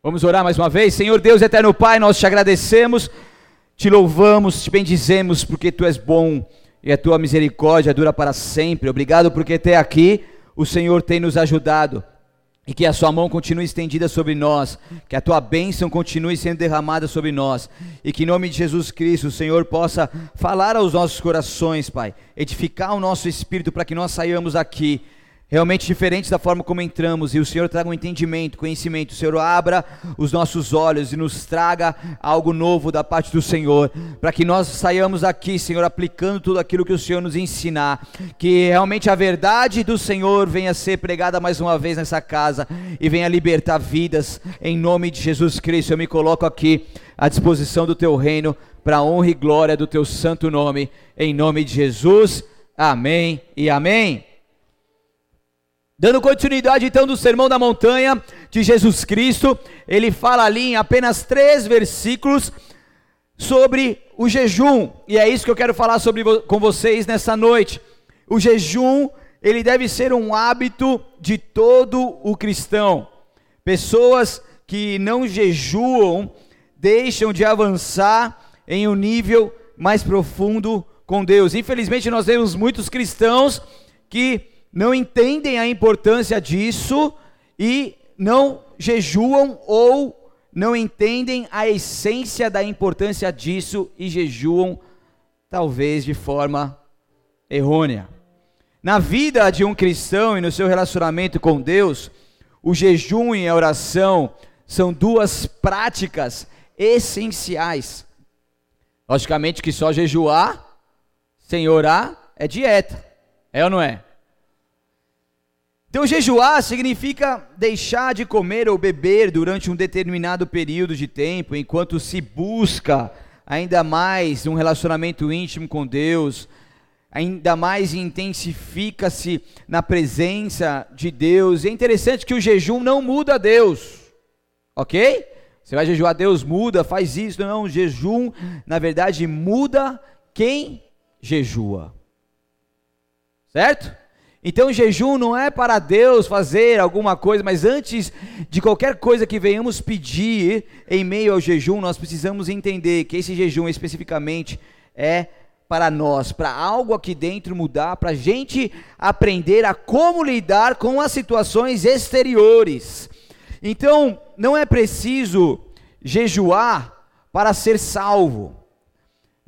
Vamos orar mais uma vez? Senhor Deus, eterno Pai, nós te agradecemos, te louvamos, te bendizemos, porque tu és bom e a tua misericórdia dura para sempre. Obrigado porque até aqui o Senhor tem nos ajudado e que a sua mão continue estendida sobre nós, que a tua bênção continue sendo derramada sobre nós, e que em nome de Jesus Cristo o Senhor possa falar aos nossos corações, Pai, edificar o nosso espírito para que nós saiamos aqui realmente diferentes da forma como entramos, e o Senhor traga um entendimento, conhecimento, o Senhor abra os nossos olhos e nos traga algo novo da parte do Senhor, para que nós saiamos aqui, Senhor, aplicando tudo aquilo que o Senhor nos ensinar, que realmente a verdade do Senhor venha ser pregada mais uma vez nessa casa e venha libertar vidas, em nome de Jesus Cristo. Eu me coloco aqui à disposição do teu reino, para a honra e glória do teu santo nome, em nome de Jesus. Amém e amém. Dando continuidade então do Sermão da Montanha de Jesus Cristo, ele fala ali em apenas três versículos sobre o jejum, e é isso que eu quero falar sobre, com vocês nessa noite. O jejum, ele deve ser um hábito de todo o cristão. Pessoas que não jejuam deixam de avançar em um nível mais profundo com Deus. Infelizmente, nós temos muitos cristãos que não entendem a importância disso e não jejuam ou não entendem a essência da importância disso e jejuam talvez de forma errônea. Na vida de um cristão e no seu relacionamento com Deus, o jejum e a oração são duas práticas essenciais. Logicamente que só jejuar sem orar é dieta, é ou não é? Então, jejuar significa deixar de comer ou beber durante um determinado período de tempo, enquanto se busca ainda mais um relacionamento íntimo com Deus, ainda mais intensifica-se na presença de Deus. É interessante que o jejum não muda Deus, ok? Você vai jejuar, Deus muda, faz isso. Não, o jejum, na verdade, muda quem jejua, certo? Então, jejum não é para Deus fazer alguma coisa, mas antes de qualquer coisa que venhamos pedir em meio ao jejum, nós precisamos entender que esse jejum especificamente é para nós, para algo aqui dentro mudar, para a gente aprender a como lidar com as situações exteriores. Então, não é preciso jejuar para ser salvo.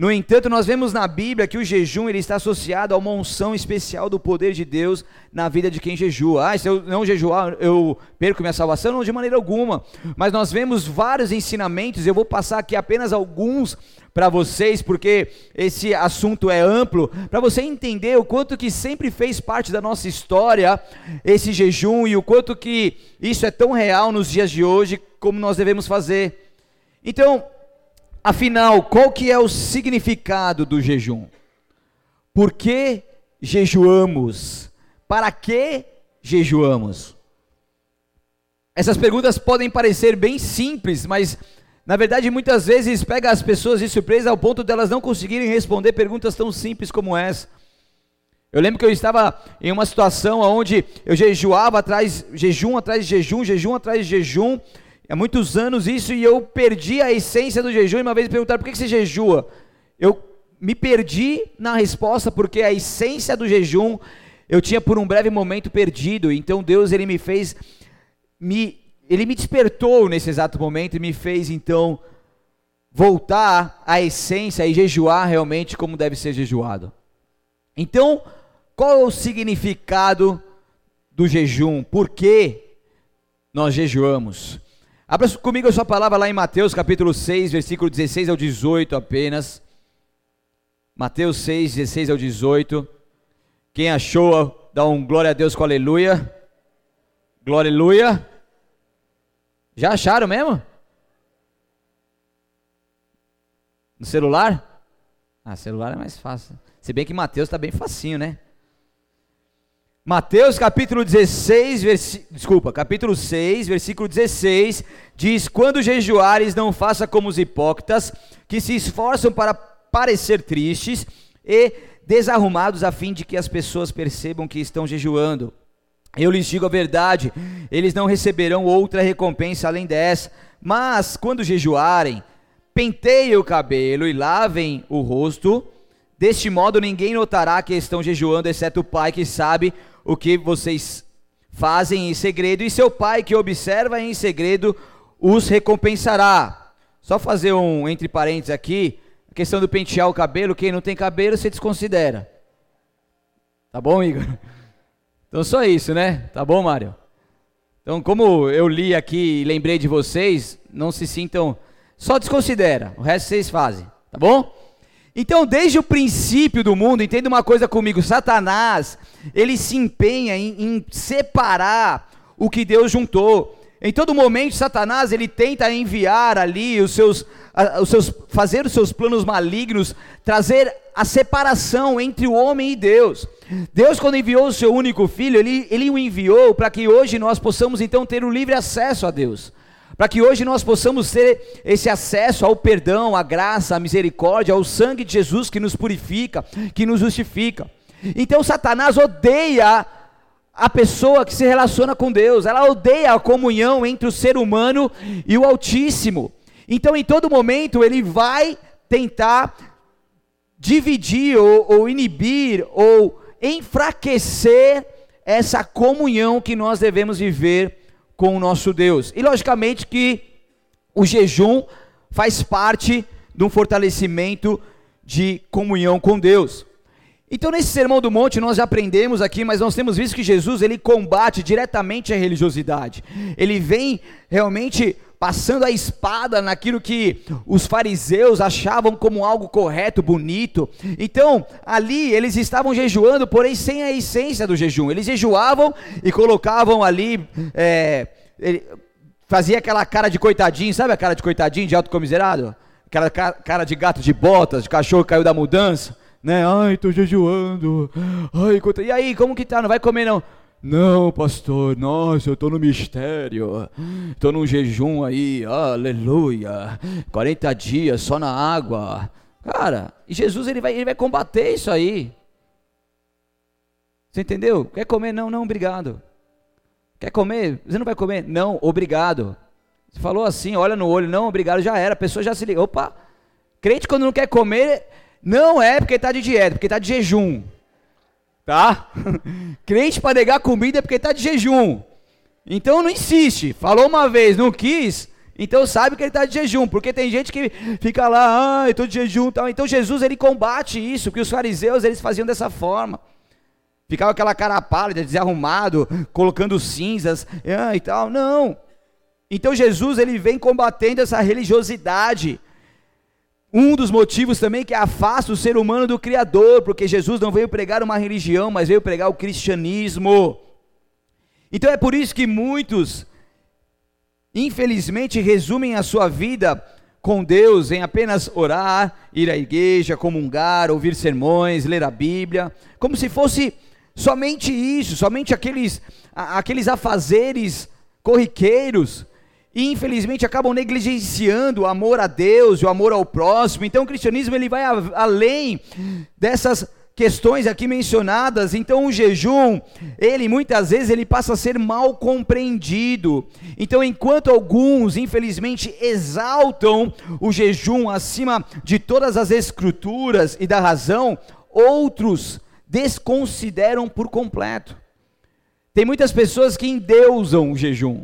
No entanto, nós vemos na Bíblia que o jejum ele está associado a uma unção especial do poder de Deus na vida de quem jejua. Ah, se eu não jejuar, eu perco minha salvação? Não, de maneira alguma. Mas nós vemos vários ensinamentos, eu vou passar aqui apenas alguns para vocês, porque esse assunto é amplo, para você entender o quanto que sempre fez parte da nossa história esse jejum e o quanto que isso é tão real nos dias de hoje como nós devemos fazer. Então, Afinal, qual que é o significado do jejum? Por que jejuamos? Para que jejuamos? Essas perguntas podem parecer bem simples, mas na verdade muitas vezes pega as pessoas de surpresa ao ponto delas não conseguirem responder perguntas tão simples como essa. Eu lembro que eu estava em uma situação onde eu jejuava atrás, jejum atrás de jejum, jejum atrás de jejum, há muitos anos isso e eu perdi a essência do jejum. E uma vez me perguntaram por que você jejua? Eu me perdi na resposta porque a essência do jejum eu tinha por um breve momento perdido. Então Deus ele me fez me ele me despertou nesse exato momento e me fez então voltar à essência e jejuar realmente como deve ser jejuado. Então, qual é o significado do jejum? Por que nós jejuamos? Abra comigo a sua palavra lá em Mateus capítulo 6, versículo 16 ao 18 apenas. Mateus 6, 16 ao 18. Quem achou, dá um glória a Deus com aleluia. Glória, aleluia. Já acharam mesmo? No celular? Ah, celular é mais fácil. Se bem que Mateus está bem facinho, né? Mateus capítulo 16, versi... desculpa, capítulo 6, versículo 16, diz: Quando jejuares, não faça como os hipócritas, que se esforçam para parecer tristes e desarrumados, a fim de que as pessoas percebam que estão jejuando. Eu lhes digo a verdade, eles não receberão outra recompensa além dessa. Mas quando jejuarem, penteiem o cabelo e lavem o rosto. Deste modo ninguém notará que estão jejuando, exceto o Pai que sabe o que vocês fazem em segredo, e seu Pai que observa em segredo os recompensará. Só fazer um entre parênteses aqui, a questão do pentear o cabelo, quem não tem cabelo você desconsidera. Tá bom, Igor? Então só isso, né? Tá bom, Mário? Então, como eu li aqui e lembrei de vocês, não se sintam. Só desconsidera, o resto vocês fazem, tá bom? Então, desde o princípio do mundo, entenda uma coisa comigo: Satanás, ele se empenha em, em separar o que Deus juntou. Em todo momento, Satanás ele tenta enviar ali os seus, os seus, fazer os seus planos malignos, trazer a separação entre o homem e Deus. Deus, quando enviou o seu único filho, ele, ele o enviou para que hoje nós possamos então ter o livre acesso a Deus. Para que hoje nós possamos ter esse acesso ao perdão, à graça, à misericórdia, ao sangue de Jesus que nos purifica, que nos justifica. Então Satanás odeia a pessoa que se relaciona com Deus, ela odeia a comunhão entre o ser humano e o Altíssimo. Então, em todo momento, ele vai tentar dividir ou, ou inibir ou enfraquecer essa comunhão que nós devemos viver com o nosso Deus. E logicamente que o jejum faz parte de um fortalecimento de comunhão com Deus. Então nesse sermão do monte nós já aprendemos aqui, mas nós temos visto que Jesus ele combate diretamente a religiosidade. Ele vem realmente passando a espada naquilo que os fariseus achavam como algo correto, bonito. Então, ali eles estavam jejuando, porém sem a essência do jejum. Eles jejuavam e colocavam ali, é, ele, fazia aquela cara de coitadinho, sabe a cara de coitadinho, de autocomiserado? Aquela cara de gato de botas, de cachorro que caiu da mudança né? Ai, tô jejuando. Ai, conta... e aí, como que tá? Não vai comer não? Não, pastor, nossa, eu tô no mistério. Tô num jejum aí, aleluia. 40 dias só na água. Cara, e Jesus ele vai, ele vai combater isso aí. Você entendeu? Quer comer? Não, não, obrigado. Quer comer? Você não vai comer? Não, obrigado. Você falou assim, olha no olho, não, obrigado, já era. A pessoa já se liga. Opa, crente quando não quer comer, não é porque está de dieta, porque está de jejum. Tá? Crente para negar comida é porque está de jejum. Então não insiste. Falou uma vez, não quis, então sabe que ele está de jejum, porque tem gente que fica lá, ah, estou de jejum, tal. Então Jesus ele combate isso, que os fariseus eles faziam dessa forma. Ficava aquela cara pálida, desarrumado, colocando cinzas, ah, e tal. Não. Então Jesus ele vem combatendo essa religiosidade um dos motivos também que afasta o ser humano do Criador, porque Jesus não veio pregar uma religião, mas veio pregar o cristianismo. Então é por isso que muitos, infelizmente, resumem a sua vida com Deus em apenas orar, ir à igreja, comungar, ouvir sermões, ler a Bíblia, como se fosse somente isso, somente aqueles, aqueles afazeres corriqueiros e infelizmente acabam negligenciando o amor a Deus e o amor ao próximo. Então o cristianismo ele vai além dessas questões aqui mencionadas. Então o jejum, ele muitas vezes ele passa a ser mal compreendido. Então enquanto alguns infelizmente exaltam o jejum acima de todas as escrituras e da razão, outros desconsideram por completo. Tem muitas pessoas que endeusam o jejum.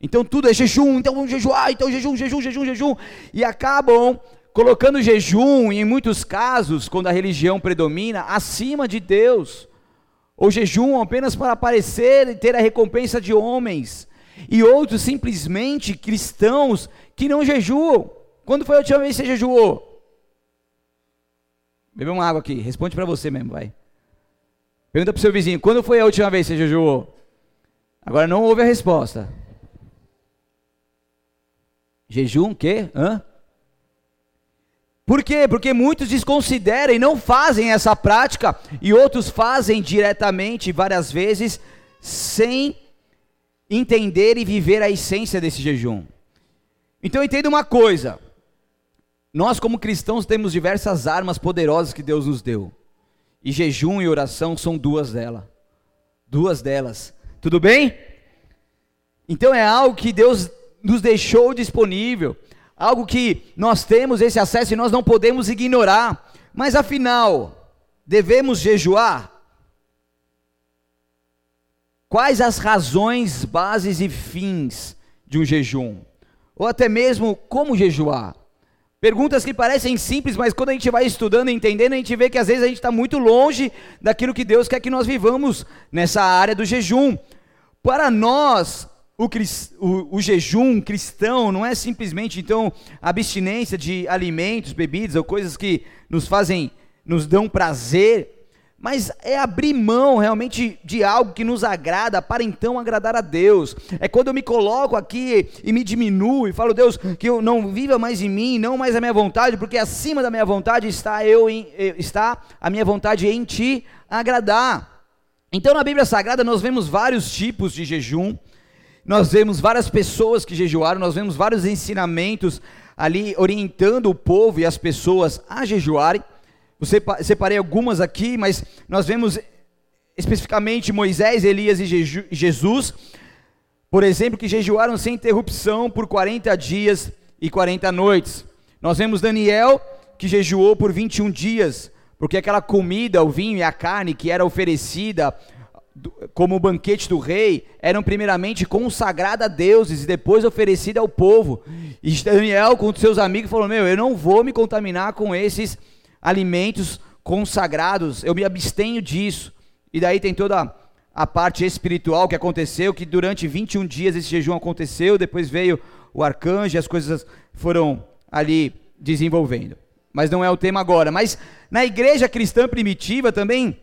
Então tudo é jejum, então vamos jejuar, então jejum, jejum, jejum, jejum. E acabam colocando jejum, em muitos casos, quando a religião predomina, acima de Deus. Ou jejum apenas para aparecer e ter a recompensa de homens. E outros simplesmente cristãos que não jejuam. Quando foi a última vez que você jejuou? Bebe uma água aqui, responde para você mesmo, vai. Pergunta para o seu vizinho, quando foi a última vez que você jejuou? Agora não ouve a resposta. Jejum, quê? Hã? Por quê? Porque muitos desconsideram e não fazem essa prática, e outros fazem diretamente, várias vezes, sem entender e viver a essência desse jejum. Então entenda uma coisa: nós, como cristãos, temos diversas armas poderosas que Deus nos deu, e jejum e oração são duas delas. Duas delas Tudo bem? Então é algo que Deus nos deixou disponível, algo que nós temos esse acesso e nós não podemos ignorar. Mas afinal, devemos jejuar? Quais as razões, bases e fins de um jejum? Ou até mesmo como jejuar? Perguntas que parecem simples, mas quando a gente vai estudando e entendendo, a gente vê que às vezes a gente está muito longe daquilo que Deus quer que nós vivamos nessa área do jejum. Para nós, o, o, jejum cristão não é simplesmente então abstinência de alimentos, bebidas ou coisas que nos fazem, nos dão prazer, mas é abrir mão realmente de algo que nos agrada para então agradar a Deus. É quando eu me coloco aqui e me diminuo e falo, Deus, que eu não viva mais em mim, não mais a minha vontade, porque acima da minha vontade está eu em, está a minha vontade em ti agradar. Então na Bíblia Sagrada nós vemos vários tipos de jejum. Nós vemos várias pessoas que jejuaram, nós vemos vários ensinamentos ali orientando o povo e as pessoas a jejuarem. Eu separei algumas aqui, mas nós vemos especificamente Moisés, Elias e Jesus, por exemplo, que jejuaram sem interrupção por 40 dias e 40 noites. Nós vemos Daniel, que jejuou por 21 dias, porque aquela comida, o vinho e a carne que era oferecida como o banquete do rei, eram primeiramente consagradas a deuses e depois oferecida ao povo. E Daniel, com seus amigos, falou: Meu, eu não vou me contaminar com esses alimentos consagrados, eu me abstenho disso. E daí tem toda a parte espiritual que aconteceu, que durante 21 dias esse jejum aconteceu, depois veio o arcanjo e as coisas foram ali desenvolvendo. Mas não é o tema agora. Mas na igreja cristã primitiva também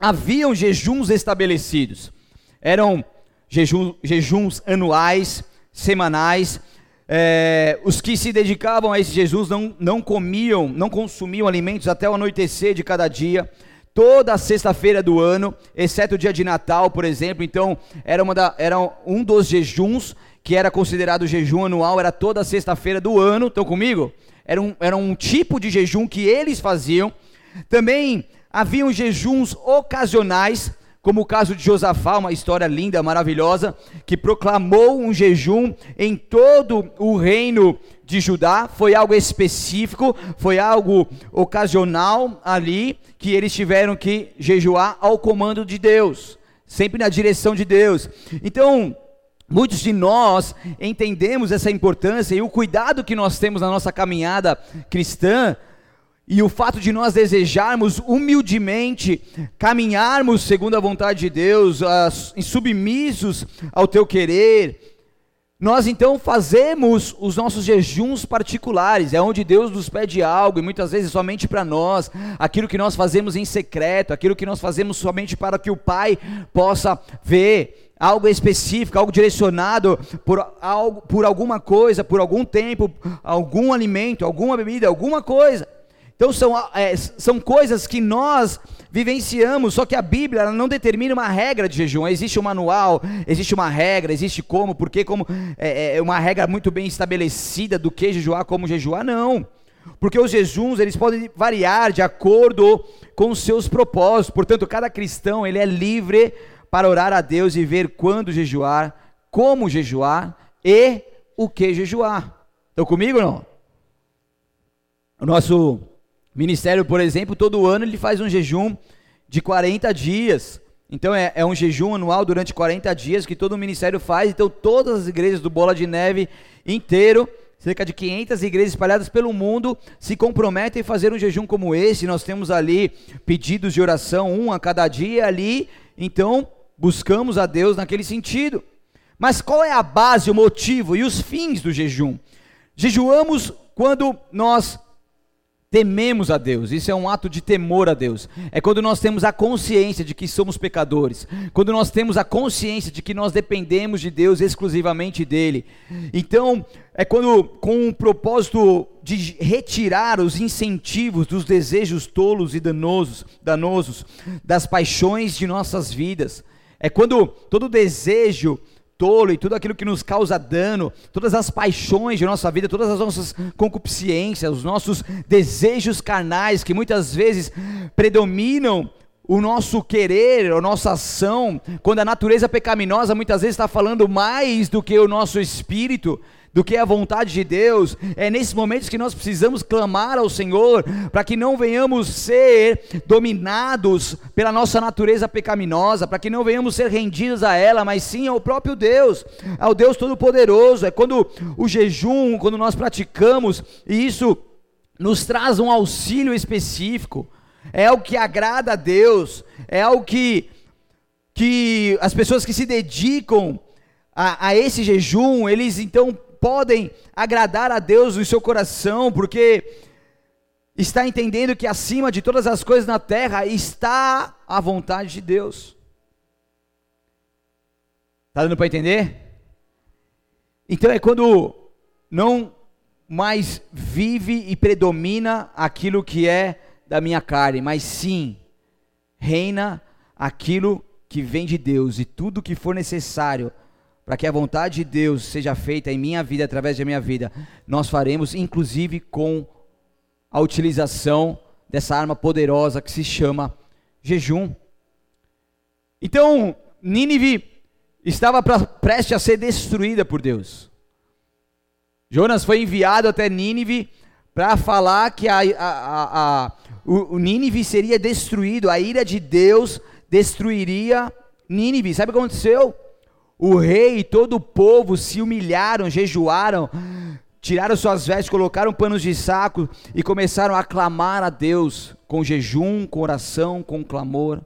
haviam jejuns estabelecidos. Eram jejum, jejuns anuais, semanais, é, os que se dedicavam a esse Jesus não, não comiam, não consumiam alimentos até o anoitecer de cada dia, toda sexta-feira do ano, exceto o dia de Natal, por exemplo. Então, era, uma da, era um dos jejuns que era considerado jejum anual, era toda sexta-feira do ano. Estão comigo? Era um, era um tipo de jejum que eles faziam. Também haviam jejuns ocasionais como o caso de Josafá, uma história linda, maravilhosa, que proclamou um jejum em todo o reino de Judá, foi algo específico, foi algo ocasional ali, que eles tiveram que jejuar ao comando de Deus, sempre na direção de Deus. Então, Muitos de nós entendemos essa importância e o cuidado que nós temos na nossa caminhada cristã e o fato de nós desejarmos humildemente caminharmos segundo a vontade de Deus, uh, submissos ao teu querer, nós então fazemos os nossos jejuns particulares, é onde Deus nos pede algo, e muitas vezes somente para nós, aquilo que nós fazemos em secreto, aquilo que nós fazemos somente para que o Pai possa ver, algo específico, algo direcionado por, algo, por alguma coisa, por algum tempo, algum alimento, alguma bebida, alguma coisa. Então são, é, são coisas que nós vivenciamos, só que a Bíblia não determina uma regra de jejum. Existe um manual, existe uma regra, existe como, porque como é, é, é uma regra muito bem estabelecida do que jejuar, como jejuar, não. Porque os jejuns, eles podem variar de acordo com os seus propósitos. Portanto, cada cristão, ele é livre para orar a Deus e ver quando jejuar, como jejuar e o que jejuar. Estão comigo ou não? O nosso ministério, por exemplo, todo ano ele faz um jejum de 40 dias. Então é, é, um jejum anual durante 40 dias que todo o ministério faz. Então todas as igrejas do Bola de Neve inteiro, cerca de 500 igrejas espalhadas pelo mundo, se comprometem a fazer um jejum como esse. Nós temos ali pedidos de oração, um a cada dia ali. Então buscamos a Deus naquele sentido. Mas qual é a base, o motivo e os fins do jejum? Jejuamos quando nós tememos a Deus, isso é um ato de temor a Deus. É quando nós temos a consciência de que somos pecadores, quando nós temos a consciência de que nós dependemos de Deus exclusivamente dele. Então, é quando, com o propósito de retirar os incentivos dos desejos tolos e danosos, danosos das paixões de nossas vidas. É quando todo desejo tolo e tudo aquilo que nos causa dano, todas as paixões de nossa vida, todas as nossas concupiscências, os nossos desejos carnais que muitas vezes predominam o nosso querer, a nossa ação, quando a natureza pecaminosa muitas vezes está falando mais do que o nosso espírito, do que a vontade de Deus, é nesses momentos que nós precisamos clamar ao Senhor, para que não venhamos ser dominados pela nossa natureza pecaminosa, para que não venhamos ser rendidos a ela, mas sim ao próprio Deus, ao Deus Todo-Poderoso. É quando o jejum, quando nós praticamos, e isso nos traz um auxílio específico é algo que agrada a Deus, é algo que, que as pessoas que se dedicam a, a esse jejum, eles então podem agradar a Deus no seu coração, porque está entendendo que acima de todas as coisas na terra está a vontade de Deus. Está dando para entender? Então é quando não mais vive e predomina aquilo que é da minha carne, mas sim reina aquilo que vem de Deus e tudo que for necessário para que a vontade de Deus seja feita em minha vida, através da minha vida, nós faremos, inclusive com a utilização dessa arma poderosa que se chama jejum. Então, Nínive estava pra, prestes a ser destruída por Deus. Jonas foi enviado até Nínive para falar que a, a, a, o, o Nínive seria destruído, a ira de Deus destruiria Nínive. Sabe o que aconteceu? O rei e todo o povo se humilharam, jejuaram, tiraram suas vestes, colocaram panos de saco e começaram a clamar a Deus com jejum, com oração, com clamor.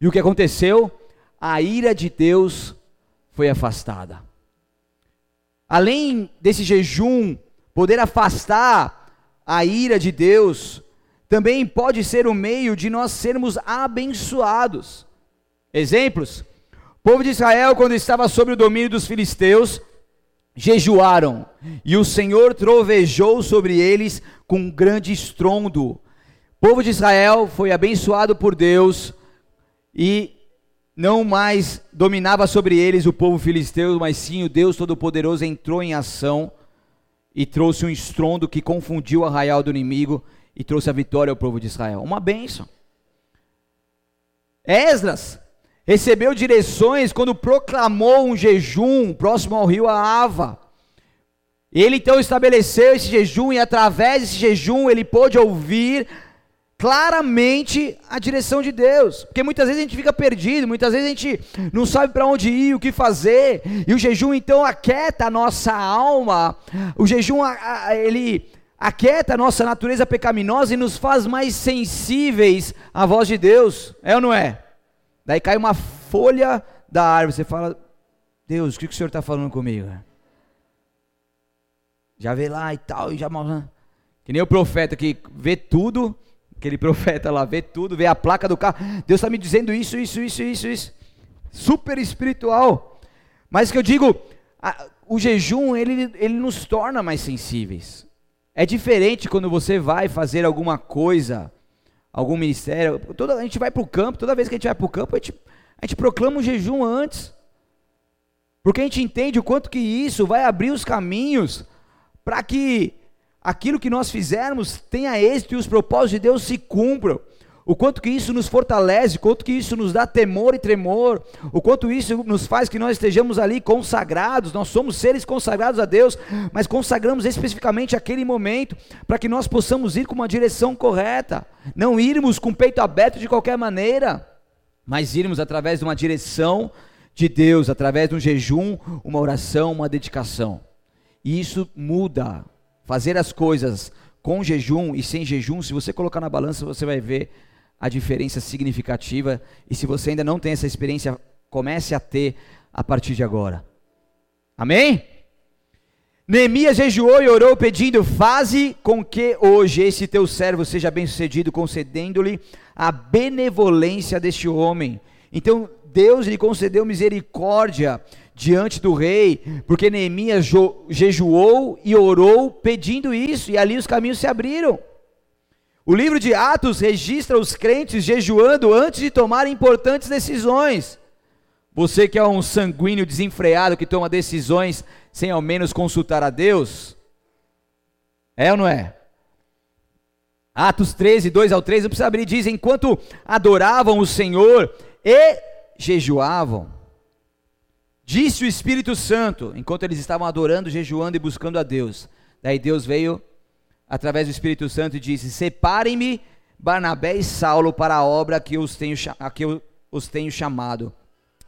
E o que aconteceu? A ira de Deus foi afastada. Além desse jejum poder afastar a ira de Deus, também pode ser o meio de nós sermos abençoados. Exemplos: o povo de Israel, quando estava sob o domínio dos filisteus, jejuaram, e o Senhor trovejou sobre eles com um grande estrondo. O povo de Israel foi abençoado por Deus e não mais dominava sobre eles o povo filisteu, mas sim o Deus Todo-Poderoso entrou em ação e trouxe um estrondo que confundiu o arraial do inimigo e trouxe a vitória ao povo de Israel. Uma bênção. Esdras recebeu direções quando proclamou um jejum próximo ao rio Aava. Ele então estabeleceu esse jejum e através desse jejum ele pôde ouvir claramente a direção de Deus, porque muitas vezes a gente fica perdido, muitas vezes a gente não sabe para onde ir, o que fazer, e o jejum então aquieta a nossa alma, o jejum ele aquieta a nossa natureza pecaminosa e nos faz mais sensíveis à voz de Deus, é ou não é? Daí cai uma folha da árvore, você fala, Deus, o que, o Senhor está falando comigo? Já vê lá e tal, e já que nem o profeta que vê tudo, aquele profeta lá vê tudo, vê a placa do carro, Deus está me dizendo isso, isso, isso, isso, isso, super espiritual, mas que eu digo, a, o jejum ele, ele nos torna mais sensíveis, é diferente quando você vai fazer alguma coisa, algum ministério. Toda, a gente vai para o campo, toda vez que a gente vai para o campo, a gente, a gente proclama um jejum antes. Porque a gente entende o quanto que isso vai abrir os caminhos para que aquilo que nós fizermos tenha êxito e os propósitos de Deus se cumpram o quanto que isso nos fortalece, o quanto que isso nos dá temor e tremor, o quanto isso nos faz que nós estejamos ali consagrados, nós somos seres consagrados a Deus, mas consagramos especificamente aquele momento para que nós possamos ir com uma direção correta, não irmos com o peito aberto de qualquer maneira, mas irmos através de uma direção de Deus, através de um jejum, uma oração, uma dedicação. E isso muda. Fazer as coisas com jejum e sem jejum, se você colocar na balança, você vai ver a diferença significativa. E se você ainda não tem essa experiência, comece a ter a partir de agora. Amém? Neemias jejuou e orou pedindo: Faze com que hoje esse teu servo seja bem-sucedido, concedendo-lhe a benevolência deste homem. Então Deus lhe concedeu misericórdia diante do rei, porque Neemias jejuou e orou pedindo isso, e ali os caminhos se abriram. O livro de Atos registra os crentes jejuando antes de tomar importantes decisões. Você que é um sanguíneo desenfreado que toma decisões sem ao menos consultar a Deus, é ou não é? Atos 13, 2 ao 3, não precisa abrir, diz: enquanto adoravam o Senhor e jejuavam, disse o Espírito Santo, enquanto eles estavam adorando, jejuando e buscando a Deus. Daí Deus veio através do Espírito Santo e disse: Separem-me Barnabé e Saulo para a obra que, os tenho, a que eu os tenho chamado.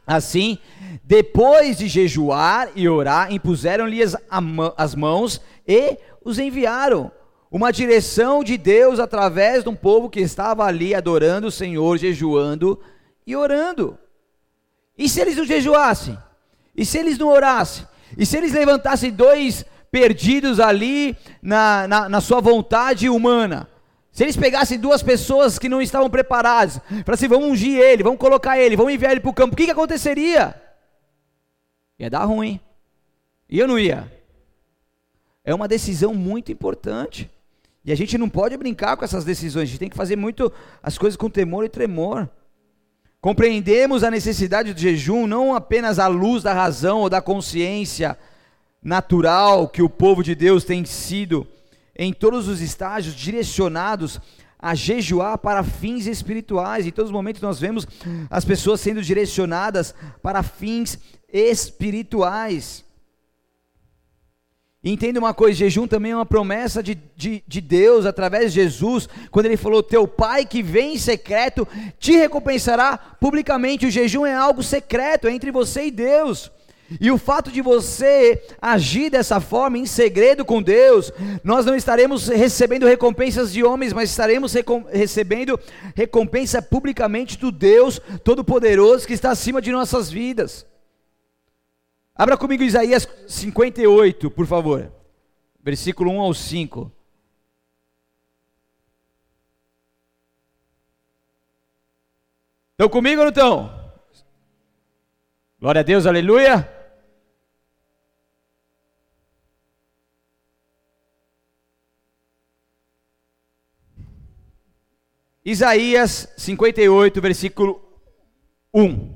Assim, depois de jejuar e orar, impuseram-lhes as mãos e os enviaram. Uma direção de Deus através de um povo que estava ali adorando o Senhor, jejuando e orando. E se eles não jejuassem? E se eles não orassem? E se eles levantassem dois perdidos ali na, na, na sua vontade humana? Se eles pegassem duas pessoas que não estavam preparadas, falassem vamos ungir ele, vamos colocar ele, vamos enviar ele para o campo, o que, que aconteceria? Ia dar ruim. E eu não ia. É uma decisão muito importante. E a gente não pode brincar com essas decisões, a gente tem que fazer muito as coisas com temor e tremor. Compreendemos a necessidade do jejum não apenas à luz da razão ou da consciência natural que o povo de Deus tem sido em todos os estágios direcionados a jejuar para fins espirituais. Em todos os momentos nós vemos as pessoas sendo direcionadas para fins espirituais. Entenda uma coisa: jejum também é uma promessa de, de, de, Deus através de Jesus, quando Ele falou: Teu Pai que vem em secreto te recompensará publicamente. O jejum é algo secreto, é entre você e Deus. E o fato de você agir dessa forma, em segredo com Deus, nós não estaremos recebendo recompensas de homens, mas estaremos recom recebendo recompensa publicamente do Deus Todo-Poderoso que está acima de nossas vidas. Abra comigo Isaías 58, por favor. Versículo 1 ao 5. Estão comigo ou não estão? Glória a Deus, aleluia. Isaías 58, versículo 1.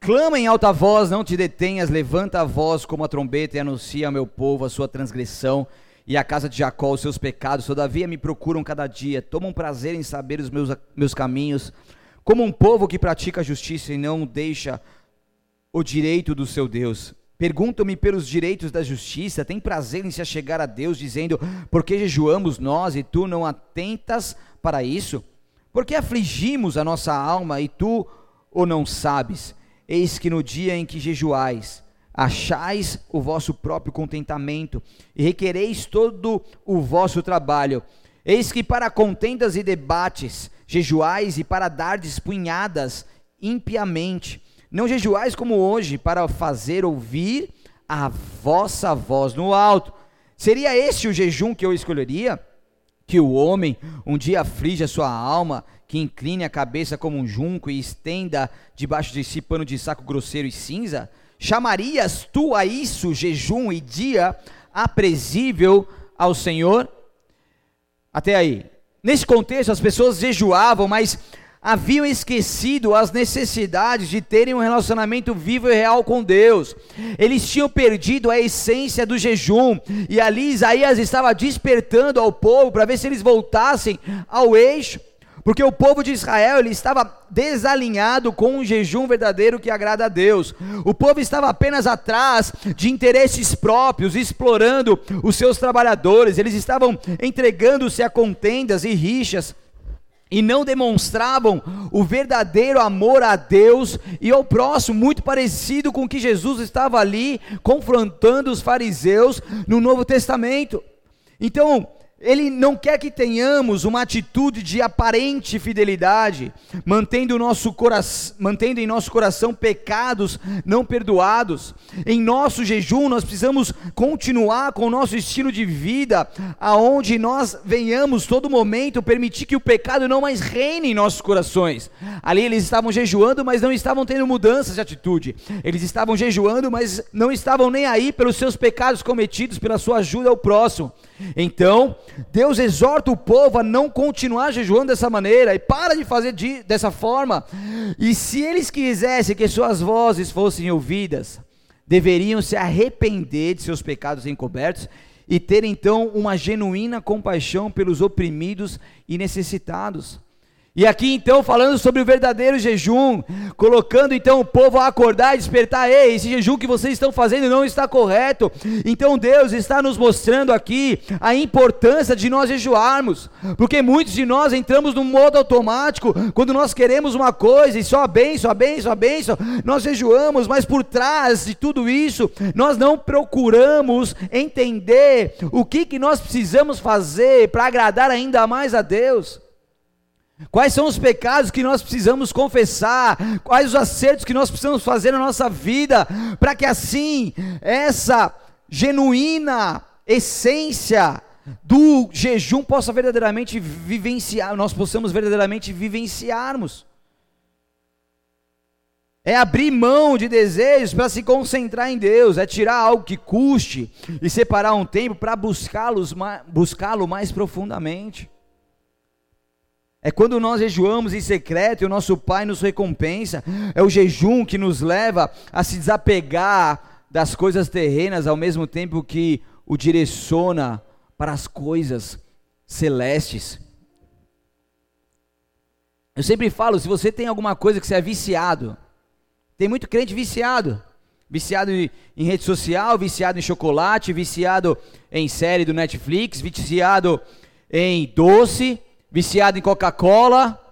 Clama em alta voz, não te detenhas, levanta a voz como a trombeta e anuncia ao meu povo a sua transgressão e à casa de Jacó os seus pecados. Todavia me procuram cada dia, tomam prazer em saber os meus, meus caminhos, como um povo que pratica a justiça e não deixa o direito do seu Deus. Perguntam-me pelos direitos da justiça, tem prazer em se achegar a Deus, dizendo: Por que jejuamos nós e tu não atentas para isso? Por que afligimos a nossa alma e tu o não sabes? Eis que no dia em que jejuais, achais o vosso próprio contentamento e requereis todo o vosso trabalho. Eis que para contendas e debates jejuais e para dardes punhadas impiamente. Não jejuais como hoje para fazer ouvir a vossa voz no alto. Seria este o jejum que eu escolheria? Que o homem um dia aflige a sua alma que incline a cabeça como um junco e estenda debaixo de si pano de saco grosseiro e cinza? Chamarias tu a isso jejum e dia aprazível ao Senhor? Até aí. Nesse contexto, as pessoas jejuavam, mas haviam esquecido as necessidades de terem um relacionamento vivo e real com Deus. Eles tinham perdido a essência do jejum, e ali Isaías estava despertando ao povo para ver se eles voltassem ao eixo porque o povo de Israel ele estava desalinhado com um jejum verdadeiro que agrada a Deus. O povo estava apenas atrás de interesses próprios, explorando os seus trabalhadores. Eles estavam entregando-se a contendas e rixas e não demonstravam o verdadeiro amor a Deus e ao próximo, muito parecido com o que Jesus estava ali confrontando os fariseus no Novo Testamento. Então, ele não quer que tenhamos uma atitude de aparente fidelidade, mantendo, nosso coração, mantendo em nosso coração pecados não perdoados. Em nosso jejum, nós precisamos continuar com o nosso estilo de vida, aonde nós venhamos todo momento permitir que o pecado não mais reine em nossos corações. Ali eles estavam jejuando, mas não estavam tendo mudanças de atitude. Eles estavam jejuando, mas não estavam nem aí pelos seus pecados cometidos, pela sua ajuda ao próximo. Então, Deus exorta o povo a não continuar jejuando dessa maneira e para de fazer de, dessa forma. E se eles quisessem que suas vozes fossem ouvidas, deveriam se arrepender de seus pecados encobertos e ter então uma genuína compaixão pelos oprimidos e necessitados. E aqui então falando sobre o verdadeiro jejum, colocando então o povo a acordar e despertar, ei, esse jejum que vocês estão fazendo não está correto. Então Deus está nos mostrando aqui a importância de nós jejuarmos, porque muitos de nós entramos no modo automático, quando nós queremos uma coisa e só a bênção, a bênção, a bênção, nós jejuamos, mas por trás de tudo isso, nós não procuramos entender o que, que nós precisamos fazer para agradar ainda mais a Deus. Quais são os pecados que nós precisamos confessar? Quais os acertos que nós precisamos fazer na nossa vida? Para que assim, essa genuína essência do jejum possa verdadeiramente vivenciar, nós possamos verdadeiramente vivenciarmos. É abrir mão de desejos para se concentrar em Deus, é tirar algo que custe e separar um tempo para buscá-lo buscá mais profundamente. É quando nós jejuamos em secreto e o nosso Pai nos recompensa. É o jejum que nos leva a se desapegar das coisas terrenas, ao mesmo tempo que o direciona para as coisas celestes. Eu sempre falo, se você tem alguma coisa que você é viciado, tem muito crente viciado, viciado em rede social, viciado em chocolate, viciado em série do Netflix, viciado em doce, Viciado em Coca-Cola.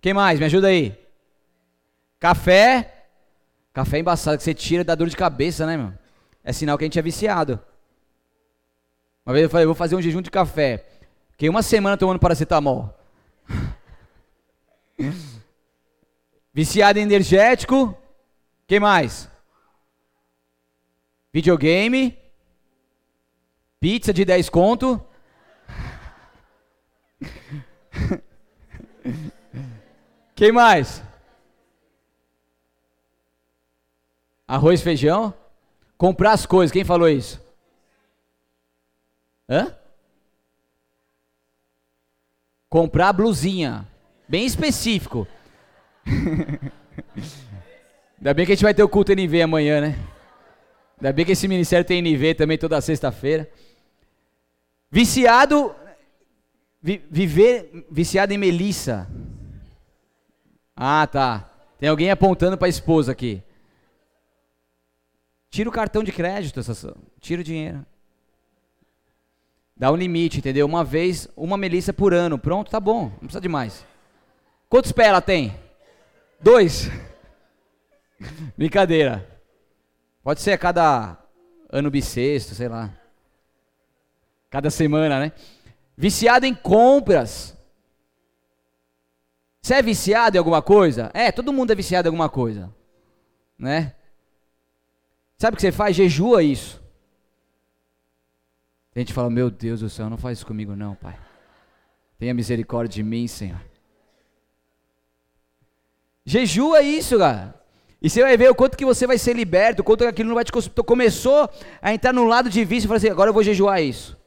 Quem mais? Me ajuda aí. Café. Café é embaçado que você tira da dor de cabeça, né, meu? É sinal que a gente é viciado. Uma vez eu falei, vou fazer um jejum de café. Fiquei uma semana tomando paracetamol. Viciado em energético. Quem mais? Videogame. Pizza de 10 conto. Quem mais? Arroz, feijão? Comprar as coisas, quem falou isso? Hã? Comprar blusinha. Bem específico. Ainda bem que a gente vai ter o culto NV amanhã, né? Ainda bem que esse ministério tem NV também toda sexta-feira. Viciado Vi, viver viciado em melissa. Ah, tá. Tem alguém apontando para a esposa aqui. Tira o cartão de crédito, tira o dinheiro. Dá um limite, entendeu? Uma vez, uma melissa por ano. Pronto, tá bom. Não precisa de mais. Quantos pés ela tem? Dois. Brincadeira. Pode ser a cada ano bissexto, sei lá. Cada semana, né? Viciado em compras. Você é viciado em alguma coisa? É, todo mundo é viciado em alguma coisa. Né? Sabe o que você faz? Jejua isso. A gente fala, meu Deus do céu, não faz isso comigo não, pai. Tenha misericórdia de mim, Senhor. Jejua isso, cara. E você vai ver o quanto que você vai ser liberto, o quanto que aquilo não vai te... Começou a entrar no lado de vício e falou assim, agora eu vou jejuar isso.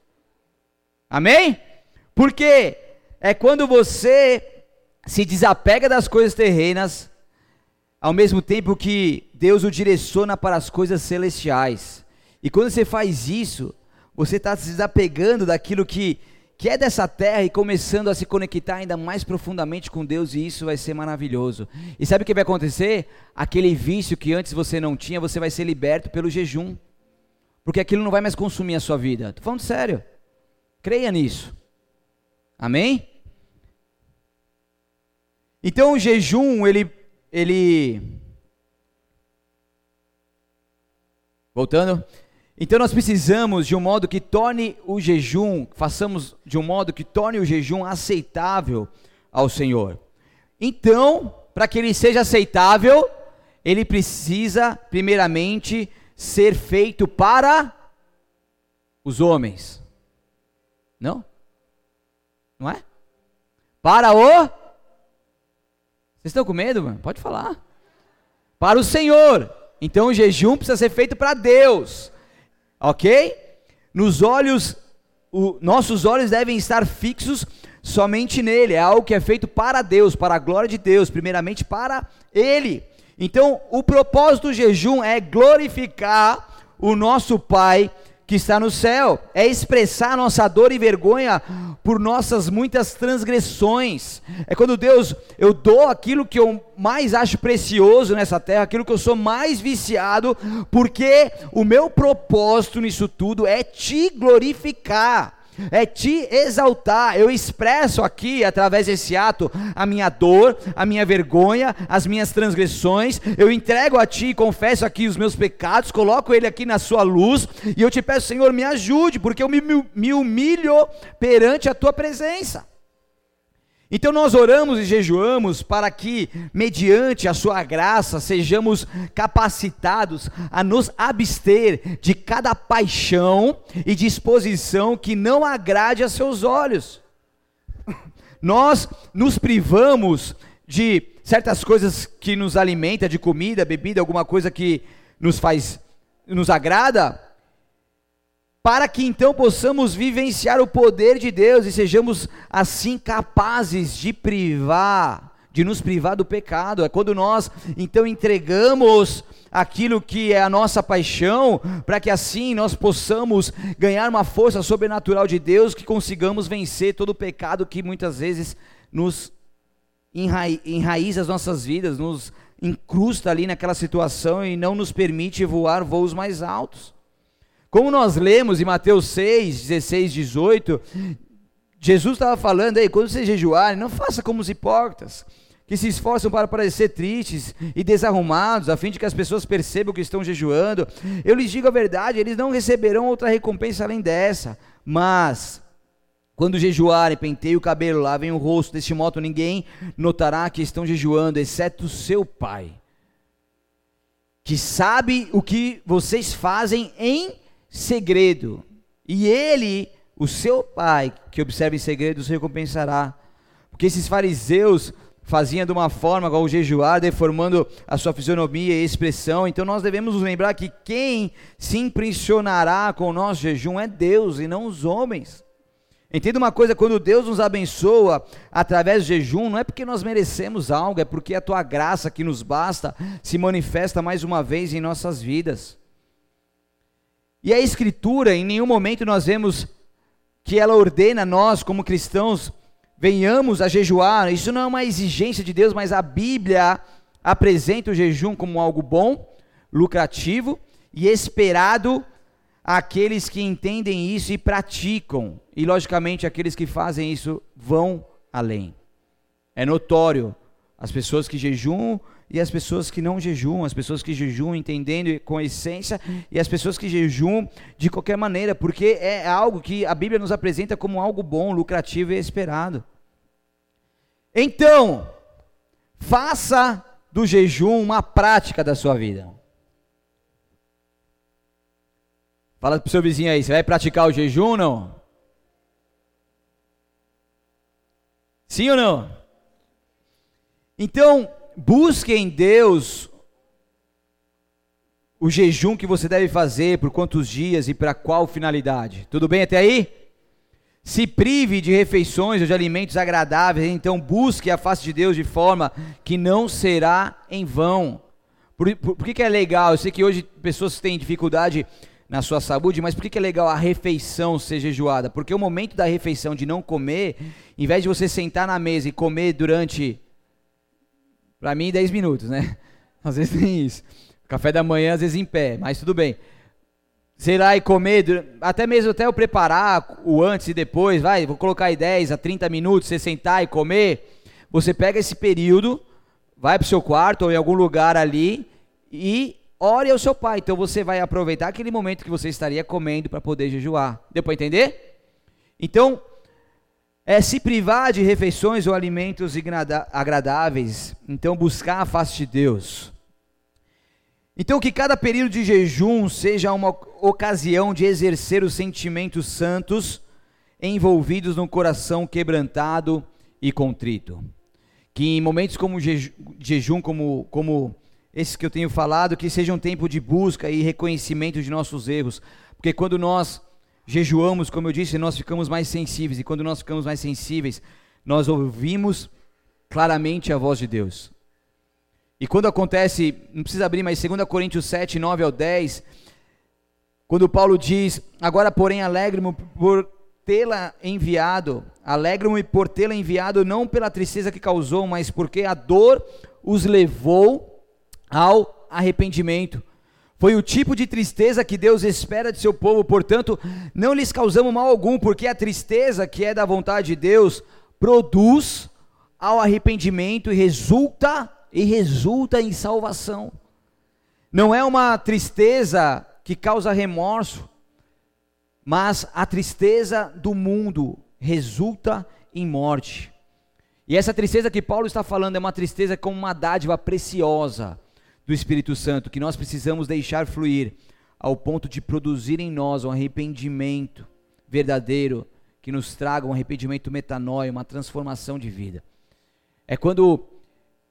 Amém? Porque é quando você se desapega das coisas terrenas, ao mesmo tempo que Deus o direciona para as coisas celestiais. E quando você faz isso, você está se desapegando daquilo que, que é dessa terra e começando a se conectar ainda mais profundamente com Deus, e isso vai ser maravilhoso. E sabe o que vai acontecer? Aquele vício que antes você não tinha, você vai ser liberto pelo jejum. Porque aquilo não vai mais consumir a sua vida. Estou falando sério. Creia nisso. Amém? Então o jejum, ele, ele. Voltando. Então nós precisamos de um modo que torne o jejum, façamos de um modo que torne o jejum aceitável ao Senhor. Então, para que ele seja aceitável, ele precisa, primeiramente, ser feito para os homens. Não? Não é? Para o. Vocês estão com medo, mano? Pode falar. Para o Senhor. Então o jejum precisa ser feito para Deus. Ok? Nos olhos, o, nossos olhos devem estar fixos somente nele. É algo que é feito para Deus, para a glória de Deus, primeiramente para Ele. Então, o propósito do jejum é glorificar o nosso Pai que está no céu, é expressar nossa dor e vergonha por nossas muitas transgressões. É quando Deus, eu dou aquilo que eu mais acho precioso nessa terra, aquilo que eu sou mais viciado, porque o meu propósito nisso tudo é te glorificar é te exaltar. Eu expresso aqui, através desse ato, a minha dor, a minha vergonha, as minhas transgressões. Eu entrego a ti, confesso aqui os meus pecados, coloco ele aqui na sua luz e eu te peço, Senhor, me ajude, porque eu me, me humilho perante a tua presença. Então nós oramos e jejuamos para que, mediante a Sua graça, sejamos capacitados a nos abster de cada paixão e disposição que não agrade a Seus olhos. Nós nos privamos de certas coisas que nos alimenta, de comida, bebida, alguma coisa que nos faz, nos agrada, para que então possamos vivenciar o poder de Deus e sejamos assim capazes de privar, de nos privar do pecado. É quando nós então entregamos aquilo que é a nossa paixão, para que assim nós possamos ganhar uma força sobrenatural de Deus, que consigamos vencer todo o pecado que muitas vezes nos enraiza as nossas vidas, nos incrusta ali naquela situação e não nos permite voar voos mais altos. Como nós lemos em Mateus 6, 16, 18, Jesus estava falando aí, quando vocês jejuarem, não faça como os hipócritas, que se esforçam para parecer tristes e desarrumados, a fim de que as pessoas percebam que estão jejuando. Eu lhes digo a verdade, eles não receberão outra recompensa além dessa. Mas, quando jejuarem, penteiem o cabelo, lavem o rosto, deste modo ninguém notará que estão jejuando, exceto seu pai, que sabe o que vocês fazem em segredo. E ele, o seu pai, que observa em segredo, os recompensará. Porque esses fariseus faziam de uma forma ao jejuar, deformando a sua fisionomia e expressão. Então nós devemos nos lembrar que quem se impressionará com o nosso jejum é Deus e não os homens. Entenda uma coisa, quando Deus nos abençoa através do jejum, não é porque nós merecemos algo, é porque a tua graça que nos basta se manifesta mais uma vez em nossas vidas. E a Escritura, em nenhum momento nós vemos que ela ordena nós, como cristãos, venhamos a jejuar. Isso não é uma exigência de Deus, mas a Bíblia apresenta o jejum como algo bom, lucrativo e esperado àqueles que entendem isso e praticam. E, logicamente, aqueles que fazem isso vão além. É notório. As pessoas que jejuam e as pessoas que não jejuam, as pessoas que jejuam entendendo com essência e as pessoas que jejuam de qualquer maneira, porque é algo que a Bíblia nos apresenta como algo bom, lucrativo e esperado. Então, faça do jejum uma prática da sua vida. Fala para o seu vizinho aí, você vai praticar o jejum ou não? Sim ou não? Então, busque em Deus o jejum que você deve fazer, por quantos dias e para qual finalidade. Tudo bem até aí? Se prive de refeições ou de alimentos agradáveis, então busque a face de Deus de forma que não será em vão. Por, por, por que, que, é legal? Eu sei que hoje pessoas têm dificuldade na sua saúde, mas por que, que é legal a refeição ser jejuada? Porque o momento da refeição de não comer, em vez de você sentar na mesa e comer durante para mim, 10 minutos, né? Às vezes tem isso. Café da manhã, às vezes em pé, mas tudo bem. Sei lá, e comer, até mesmo até eu preparar o antes e depois, vai, vou colocar aí 10 a 30 minutos, você sentar e comer. Você pega esse período, vai para o seu quarto ou em algum lugar ali e ore ao seu pai. Então você vai aproveitar aquele momento que você estaria comendo para poder jejuar. Deu para entender? Então, é se privar de refeições ou alimentos agradáveis, então buscar a face de Deus. Então que cada período de jejum seja uma ocasião de exercer os sentimentos santos envolvidos no coração quebrantado e contrito. Que em momentos como jejum, como, como esses que eu tenho falado, que seja um tempo de busca e reconhecimento de nossos erros. Porque quando nós jejuamos, como eu disse, nós ficamos mais sensíveis, e quando nós ficamos mais sensíveis, nós ouvimos claramente a voz de Deus. E quando acontece, não precisa abrir, mas 2 Coríntios 7, 9 ao 10, Quando Paulo diz: Agora, porém, alegro-me por tê-la enviado, alegro-me por tê-la enviado, não pela tristeza que causou, mas porque a dor os levou ao arrependimento. Foi o tipo de tristeza que Deus espera de seu povo, portanto, não lhes causamos mal algum, porque a tristeza que é da vontade de Deus produz ao arrependimento e resulta e resulta em salvação. Não é uma tristeza que causa remorso, mas a tristeza do mundo resulta em morte. E essa tristeza que Paulo está falando é uma tristeza como uma dádiva preciosa do Espírito Santo que nós precisamos deixar fluir ao ponto de produzir em nós um arrependimento verdadeiro que nos traga um arrependimento metanoia, uma transformação de vida. É quando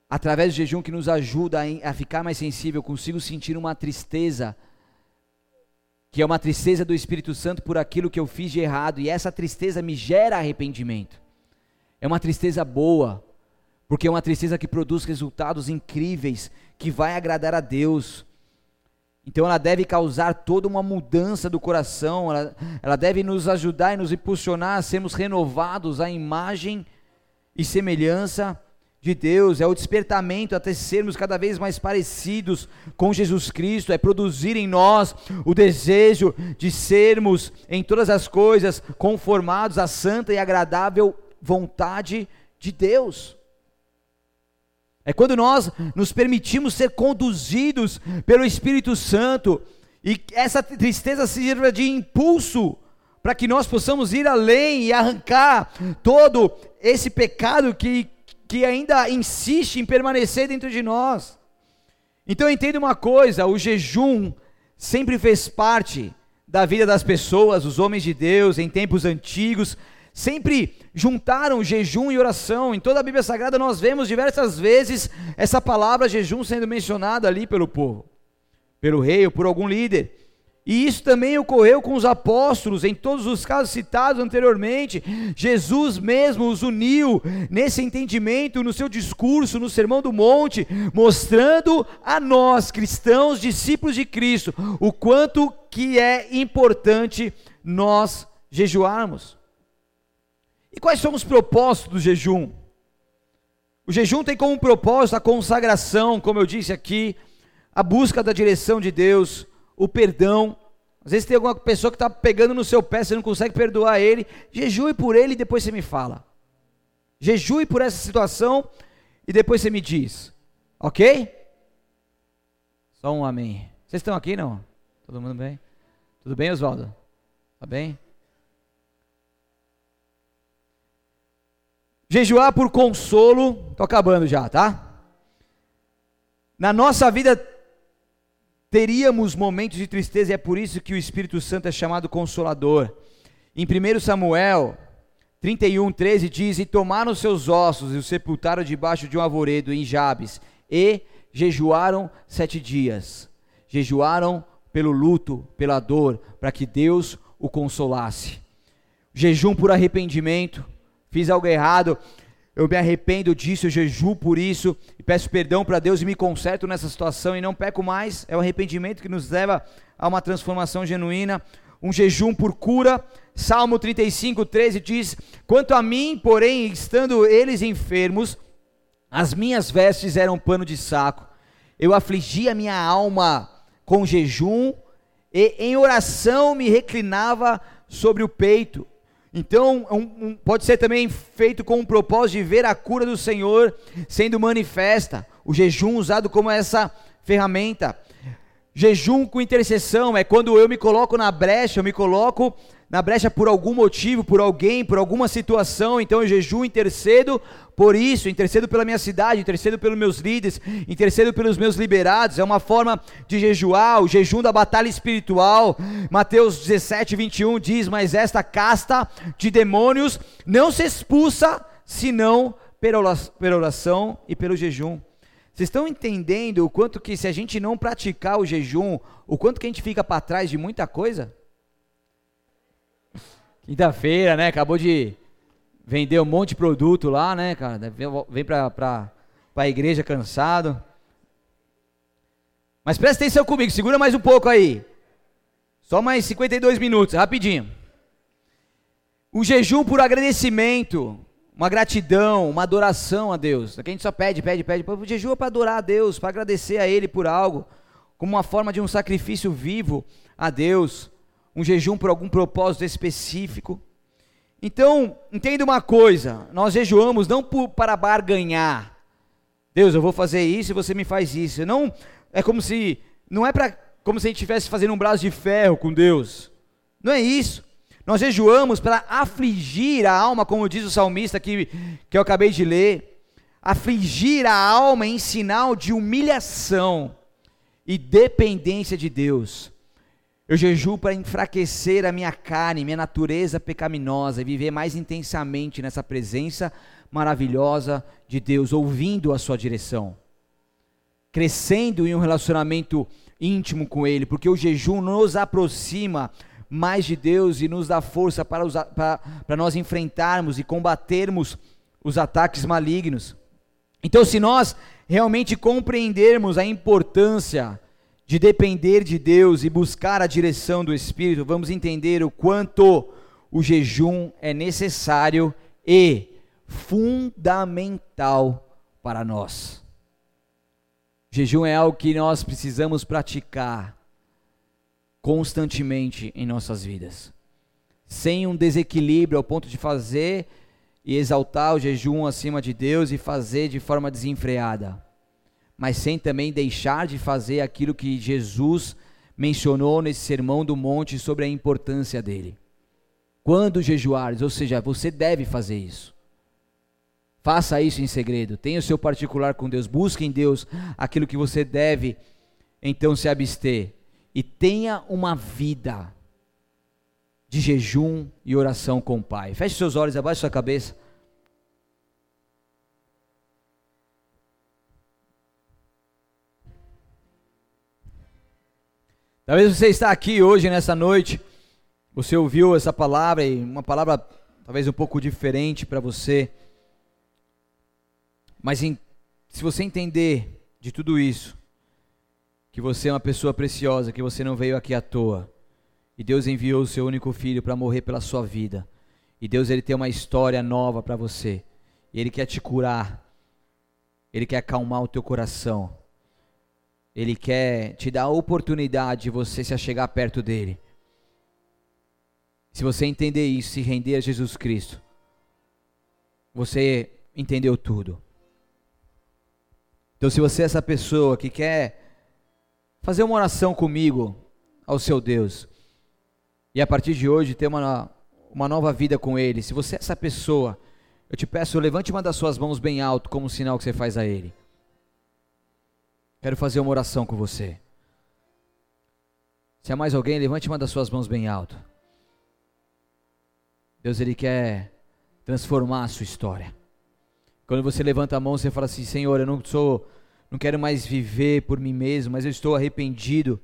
através do jejum que nos ajuda a, ficar mais sensível, consigo sentir uma tristeza que é uma tristeza do Espírito Santo por aquilo que eu fiz de errado, e essa tristeza me gera arrependimento. É uma tristeza boa, porque é uma tristeza que produz resultados incríveis, que vai agradar a Deus. Então ela deve causar toda uma mudança do coração, ela, ela deve nos ajudar e nos impulsionar a sermos renovados à imagem e semelhança de Deus, é o despertamento até sermos cada vez mais parecidos com Jesus Cristo, é produzir em nós o desejo de sermos em todas as coisas conformados à santa e agradável vontade de Deus. É quando nós nos permitimos ser conduzidos pelo Espírito Santo e essa tristeza sirva de impulso para que nós possamos ir além e arrancar todo esse pecado que que ainda insiste em permanecer dentro de nós. Então entenda uma coisa: o jejum sempre fez parte da vida das pessoas, os homens de Deus, em tempos antigos, sempre juntaram jejum e oração. Em toda a Bíblia Sagrada nós vemos diversas vezes essa palavra jejum sendo mencionada ali pelo povo, pelo rei ou por algum líder. E isso também ocorreu com os apóstolos, em todos os casos citados anteriormente. Jesus mesmo os uniu nesse entendimento, no seu discurso, no Sermão do Monte, mostrando a nós, cristãos, discípulos de Cristo, o quanto que é importante nós jejuarmos. E quais são os propósitos do jejum? O jejum tem como propósito a consagração, como eu disse aqui, a busca da direção de Deus, o perdão. Às vezes tem alguma pessoa que está pegando no seu pé, você não consegue perdoar ele. Jejue por ele e depois você me fala. Jejue por essa situação e depois você me diz. Ok? Só um amém. Vocês estão aqui não? Todo mundo bem? Tudo bem, Oswaldo? Tá bem? Jejuar por consolo, tô acabando já, tá? Na nossa vida teríamos momentos de tristeza e é por isso que o Espírito Santo é chamado consolador. Em 1 Samuel 31, 13 diz: E tomaram seus ossos e os sepultaram debaixo de um arvoredo em Jabes, e jejuaram sete dias. Jejuaram pelo luto, pela dor, para que Deus o consolasse. Jejum por arrependimento, fiz algo errado, eu me arrependo disso, eu jejuo por isso e peço perdão para Deus e me conserto nessa situação e não peco mais. É o arrependimento que nos leva a uma transformação genuína. Um jejum por cura. Salmo 35, 13 diz: Quanto a mim, porém, estando eles enfermos, as minhas vestes eram pano de saco. Eu afligi a minha alma com jejum e em oração me reclinava sobre o peito. Então, um, um, pode ser também feito com o propósito de ver a cura do Senhor sendo manifesta. O jejum usado como essa ferramenta. Jejum com intercessão é quando eu me coloco na brecha, eu me coloco na brecha por algum motivo, por alguém, por alguma situação, então eu jejum, intercedo por isso, intercedo pela minha cidade, intercedo pelos meus líderes, intercedo pelos meus liberados, é uma forma de jejuar, o jejum da batalha espiritual. Mateus 17, 21 diz: Mas esta casta de demônios não se expulsa senão pela oração e pelo jejum. Vocês estão entendendo o quanto que se a gente não praticar o jejum, o quanto que a gente fica para trás de muita coisa? Quinta-feira, né? Acabou de vender um monte de produto lá, né, cara? Vem pra, pra igreja cansado. Mas presta atenção comigo, segura mais um pouco aí. Só mais 52 minutos, rapidinho. Um jejum por agradecimento, uma gratidão, uma adoração a Deus. Aqui a gente só pede, pede, pede. O jejum é para adorar a Deus, para agradecer a Ele por algo, como uma forma de um sacrifício vivo a Deus. Um jejum por algum propósito específico. Então, entenda uma coisa: nós jejuamos não por, para barganhar. Deus, eu vou fazer isso e você me faz isso. Não é como se não é para como se a gente estivesse fazendo um braço de ferro com Deus. Não é isso. Nós jejuamos para afligir a alma, como diz o salmista que, que eu acabei de ler. Afligir a alma em sinal de humilhação e dependência de Deus. Eu jejuo para enfraquecer a minha carne, minha natureza pecaminosa e viver mais intensamente nessa presença maravilhosa de Deus, ouvindo a sua direção. Crescendo em um relacionamento íntimo com Ele, porque o jejum nos aproxima mais de Deus e nos dá força para, para, para nós enfrentarmos e combatermos os ataques malignos. Então, se nós realmente compreendermos a importância de depender de Deus e buscar a direção do Espírito, vamos entender o quanto o jejum é necessário e fundamental para nós. Jejum é algo que nós precisamos praticar constantemente em nossas vidas. Sem um desequilíbrio ao ponto de fazer e exaltar o jejum acima de Deus e fazer de forma desenfreada. Mas sem também deixar de fazer aquilo que Jesus mencionou nesse sermão do monte sobre a importância dele. Quando jejuares, ou seja, você deve fazer isso. Faça isso em segredo. Tenha o seu particular com Deus. Busque em Deus aquilo que você deve então se abster. E tenha uma vida de jejum e oração com o Pai. Feche seus olhos, abaixe sua cabeça. Talvez você está aqui hoje, nessa noite, você ouviu essa palavra e uma palavra talvez um pouco diferente para você. Mas em, se você entender de tudo isso, que você é uma pessoa preciosa, que você não veio aqui à toa, e Deus enviou o seu único filho para morrer pela sua vida, e Deus ele tem uma história nova para você, e ele quer te curar, ele quer acalmar o teu coração, ele quer te dar a oportunidade de você se achegar perto dele. Se você entender isso, se render a Jesus Cristo, você entendeu tudo. Então, se você é essa pessoa que quer fazer uma oração comigo ao seu Deus, e a partir de hoje ter uma, uma nova vida com Ele, se você é essa pessoa, eu te peço, levante uma das suas mãos bem alto, como um sinal que você faz a Ele. Quero fazer uma oração com você. Se há mais alguém, levante uma das suas mãos bem alto. Deus, Ele quer transformar a sua história. Quando você levanta a mão, você fala assim: Senhor, eu não sou, não quero mais viver por mim mesmo, mas eu estou arrependido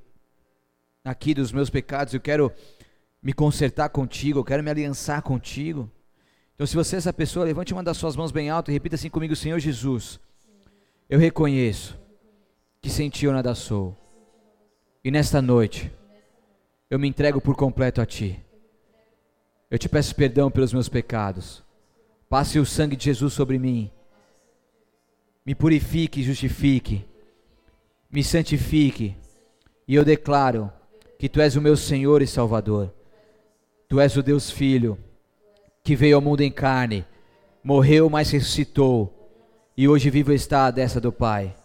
aqui dos meus pecados. Eu quero me consertar contigo, eu quero me aliançar contigo. Então, se você é essa pessoa, levante uma das suas mãos bem alto e repita assim comigo: Senhor Jesus, eu reconheço que sem ti eu nada sou. E nesta noite, eu me entrego por completo a ti. Eu te peço perdão pelos meus pecados. Passe o sangue de Jesus sobre mim me purifique justifique, me santifique, e eu declaro que Tu és o meu Senhor e Salvador. Tu és o Deus Filho, que veio ao mundo em carne, morreu, mas ressuscitou, e hoje vivo está a destra do Pai.